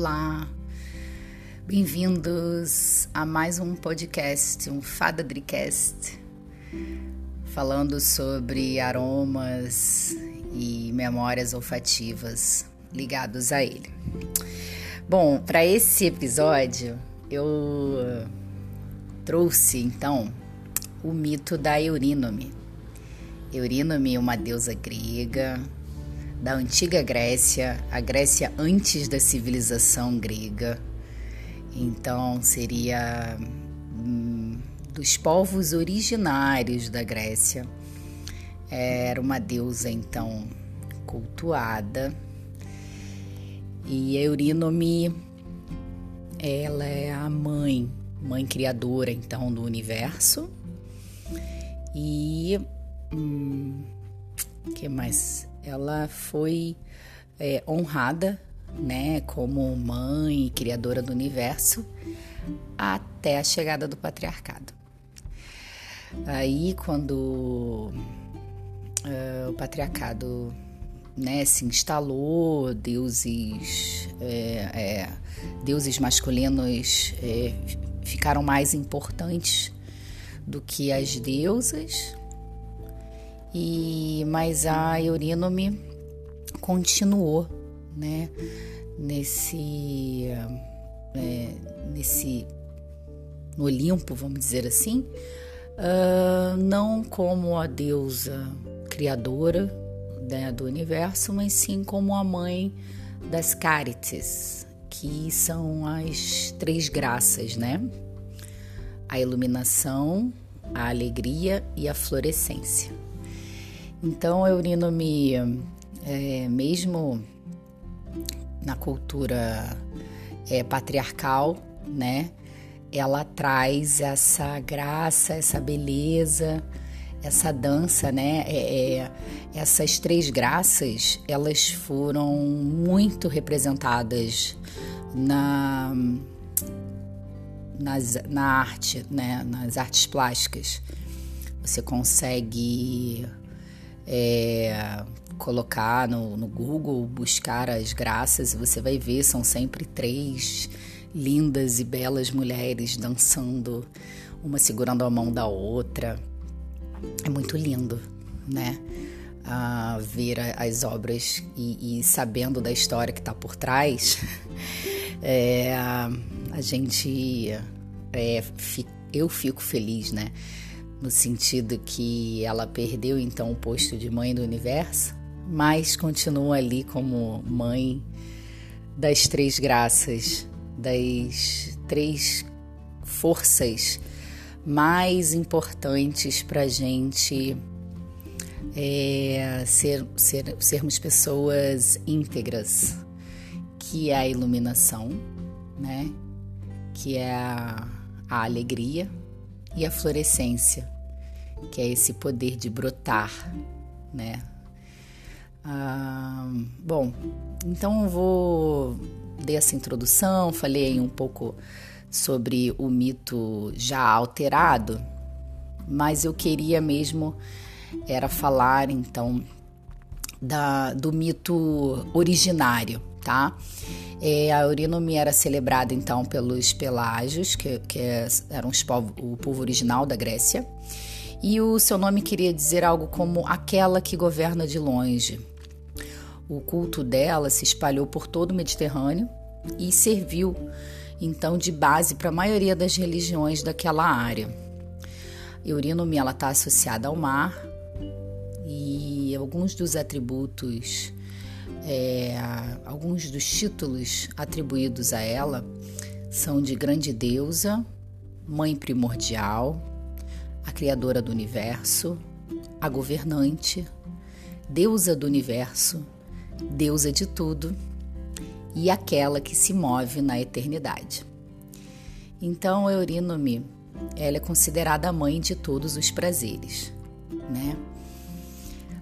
Olá, bem-vindos a mais um podcast, um Fada Dricast, falando sobre aromas e memórias olfativas ligados a ele. Bom, para esse episódio eu trouxe então o mito da Eurínome. Eurínome, uma deusa grega da antiga Grécia, a Grécia antes da civilização grega. Então seria hum, dos povos originários da Grécia. Era uma deusa então cultuada. E Eurínome ela é a mãe, mãe criadora então do universo. E hum, que mais? Ela foi é, honrada, né, como mãe e criadora do universo até a chegada do patriarcado. Aí, quando uh, o patriarcado né, se instalou, deuses, é, é, deuses masculinos é, ficaram mais importantes do que as deusas, e mas a Eurínome continuou, né, nesse é, nesse no Olimpo, vamos dizer assim, uh, não como a deusa criadora né, do universo, mas sim como a mãe das Carites, que são as três graças, né? A iluminação, a alegria e a florescência. Então, Eurínome, é, mesmo na cultura é, patriarcal, né, ela traz essa graça, essa beleza, essa dança, né? É, é, essas três graças, elas foram muito representadas na, nas, na arte, né? Nas artes plásticas. Você consegue é, colocar no, no Google, buscar as graças, você vai ver, são sempre três lindas e belas mulheres dançando, uma segurando a mão da outra. É muito lindo, né? A ver as obras e, e sabendo da história que está por trás, é, a gente, é, eu fico feliz, né? No sentido que ela perdeu então o posto de mãe do universo, mas continua ali como mãe das três graças, das três forças mais importantes para a gente é, ser, ser, sermos pessoas íntegras, que é a iluminação, né? que é a, a alegria, e a florescência, que é esse poder de brotar, né? Ah, bom, então eu vou dei essa introdução, falei um pouco sobre o mito já alterado, mas eu queria mesmo era falar então da, do mito originário, tá? É, a Eurínome era celebrada então pelos Pelágios, que, que é, eram povo, o povo original da Grécia, e o seu nome queria dizer algo como aquela que governa de longe. O culto dela se espalhou por todo o Mediterrâneo e serviu então de base para a maioria das religiões daquela área. Eurínome ela está associada ao mar e alguns dos atributos é, alguns dos títulos atribuídos a ela são de grande deusa, mãe primordial, a criadora do universo, a governante, deusa do universo, deusa de tudo e aquela que se move na eternidade. Então, Eurínome, ela é considerada a mãe de todos os prazeres, né?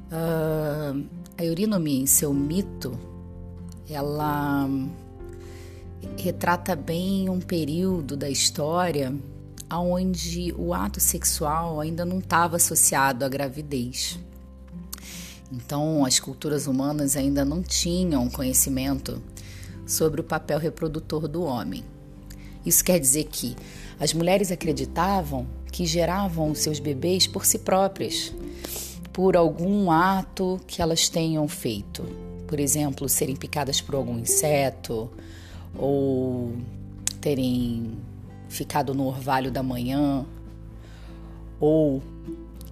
Uh, a Eurínome, em seu mito, ela retrata bem um período da história onde o ato sexual ainda não estava associado à gravidez. Então, as culturas humanas ainda não tinham conhecimento sobre o papel reprodutor do homem. Isso quer dizer que as mulheres acreditavam que geravam seus bebês por si próprias, por algum ato que elas tenham feito. Por exemplo, serem picadas por algum inseto ou terem ficado no orvalho da manhã ou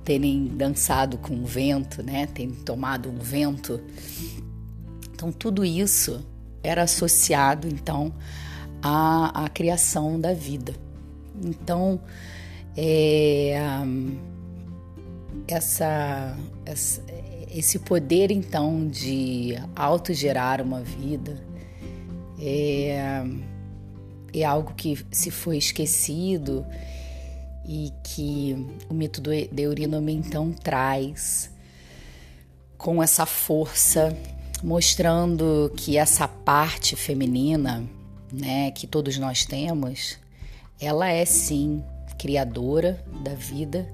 terem dançado com o vento, né? Terem tomado um vento. Então tudo isso era associado então à, à criação da vida. Então é, essa, essa, esse poder então de autogerar uma vida é, é algo que se foi esquecido e que o mito do Eurínome então traz com essa força, mostrando que essa parte feminina, né, que todos nós temos, ela é sim criadora da vida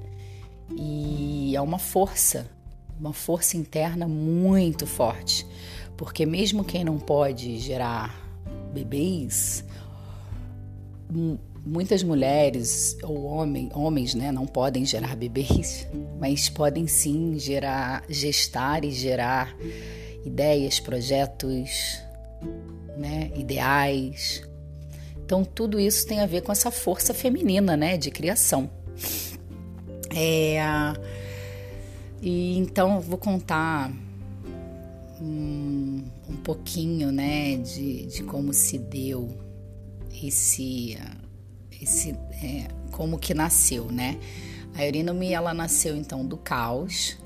e é uma força, uma força interna muito forte, porque mesmo quem não pode gerar bebês, muitas mulheres ou homem, homens né, não podem gerar bebês, mas podem sim gerar, gestar e gerar ideias, projetos, né, ideais. Então tudo isso tem a ver com essa força feminina, né, de criação. É, e então vou contar um, um pouquinho, né, de, de como se deu esse esse é, como que nasceu, né? A Eurínome, ela nasceu então do caos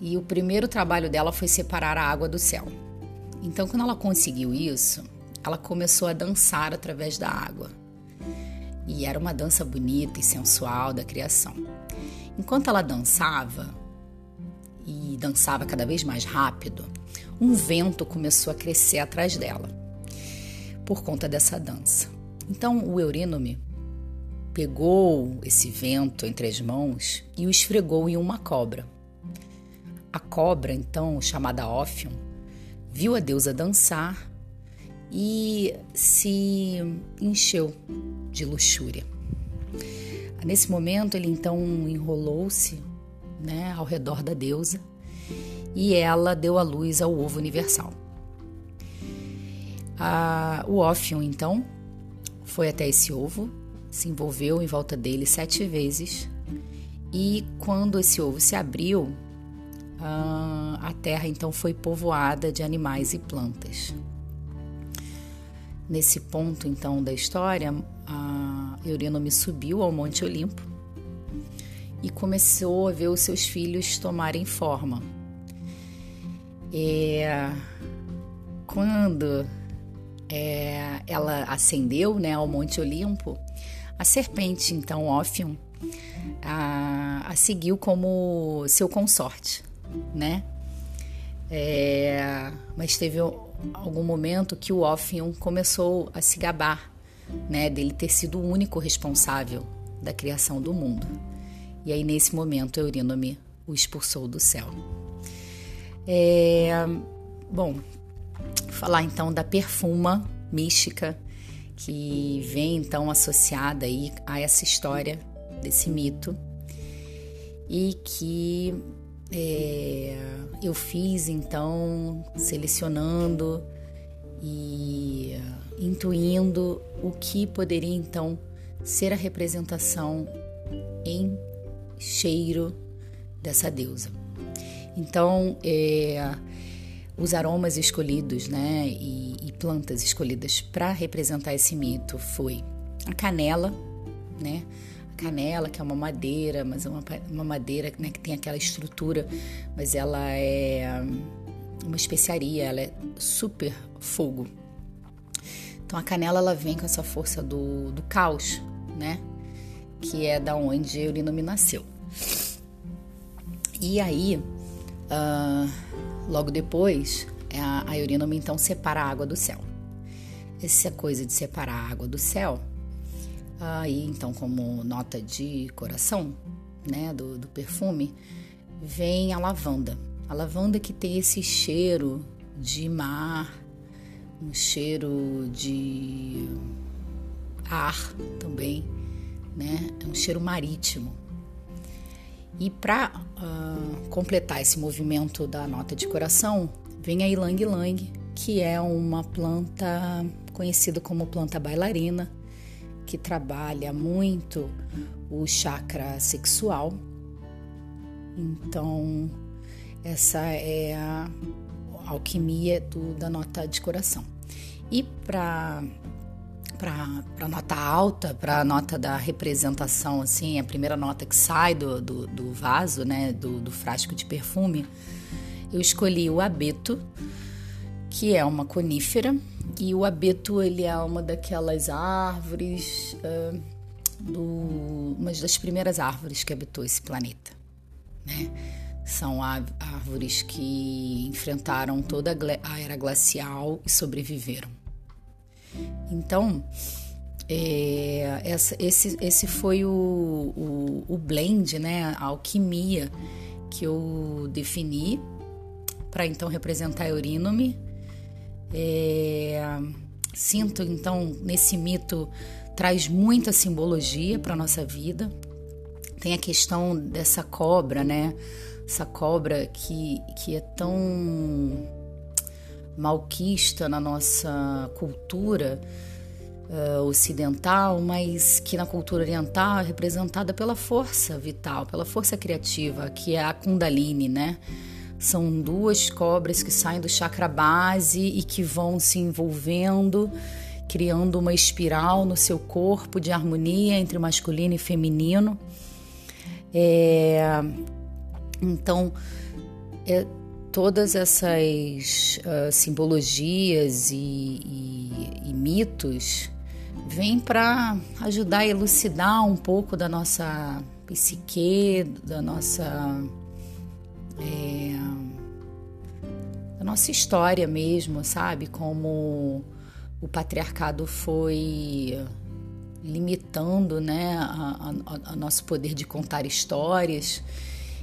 e o primeiro trabalho dela foi separar a água do céu. Então, quando ela conseguiu isso, ela começou a dançar através da água. E era uma dança bonita e sensual da criação. Enquanto ela dançava, e dançava cada vez mais rápido, um vento começou a crescer atrás dela, por conta dessa dança. Então o Eurínome pegou esse vento entre as mãos e o esfregou em uma cobra. A cobra, então, chamada Ófion, viu a deusa dançar e se encheu de luxúria. Nesse momento, ele então enrolou-se né, ao redor da deusa e ela deu a luz ao ovo universal. A, o Ófion, então, foi até esse ovo, se envolveu em volta dele sete vezes e quando esse ovo se abriu, a terra então foi povoada de animais e plantas. Nesse ponto então da história, a Eurínome subiu ao Monte Olimpo e começou a ver os seus filhos tomarem forma. E quando é, ela ascendeu né, ao Monte Olimpo, a serpente, então, Ófion, a, a seguiu como seu consorte, né? É, mas teve algum momento que o Ófion começou a se gabar, né, dele ter sido o único responsável da criação do mundo. E aí, nesse momento, Eurínome o expulsou do céu. É, bom, falar então da perfuma mística que vem então associada aí a essa história desse mito e que é, eu fiz então selecionando e intuindo o que poderia então ser a representação em cheiro dessa deusa. Então, é, os aromas escolhidos, né, e, e plantas escolhidas para representar esse mito foi a canela, né, canela que é uma madeira, mas é uma, uma madeira né, que tem aquela estrutura, mas ela é uma especiaria, ela é super fogo. Então a canela ela vem com essa força do, do caos, né, que é da onde Eurínome nasceu. E aí, uh, Logo depois, a, a então separa a água do céu. Essa coisa de separar a água do céu, aí então como nota de coração, né, do, do perfume, vem a lavanda. A lavanda que tem esse cheiro de mar, um cheiro de ar também, né? É um cheiro marítimo. E para uh, ah, completar esse movimento da nota de coração, vem a ilang ilang, que é uma planta conhecida como planta bailarina, que trabalha muito o chakra sexual. Então, essa é a alquimia do, da nota de coração. E para para nota alta, para a nota da representação, assim, a primeira nota que sai do, do, do vaso, né, do, do, frasco de perfume, eu escolhi o abeto, que é uma conífera, e o abeto ele é uma daquelas árvores, uh, do, uma das primeiras árvores que habitou esse planeta, né? São árvores que enfrentaram toda a era glacial e sobreviveram. Então, é, essa, esse, esse foi o, o, o, blend, né, a alquimia que eu defini para então representar Eurínome. É, sinto então nesse mito traz muita simbologia para nossa vida. Tem a questão dessa cobra, né? essa cobra que, que é tão malquista na nossa cultura uh, ocidental, mas que na cultura oriental é representada pela força vital, pela força criativa, que é a Kundalini, né? São duas cobras que saem do chakra base e que vão se envolvendo, criando uma espiral no seu corpo de harmonia entre masculino e feminino. É, então, é, todas essas uh, simbologias e, e, e mitos vêm para ajudar a elucidar um pouco da nossa psique, da nossa é, nossa história mesmo, sabe? Como o patriarcado foi limitando, né, a, a, a nosso poder de contar histórias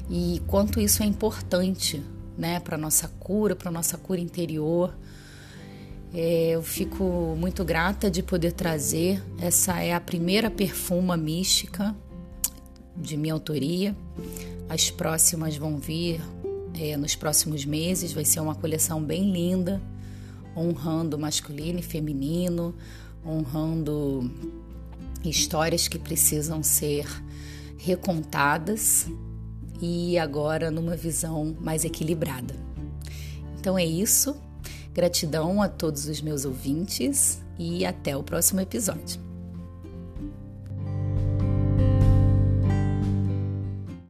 e quanto isso é importante, né, para nossa cura, para nossa cura interior. É, eu fico muito grata de poder trazer. Essa é a primeira perfuma mística de minha autoria. As próximas vão vir é, nos próximos meses. Vai ser uma coleção bem linda, honrando masculino e feminino, honrando histórias que precisam ser recontadas e agora numa visão mais equilibrada. Então é isso. Gratidão a todos os meus ouvintes e até o próximo episódio.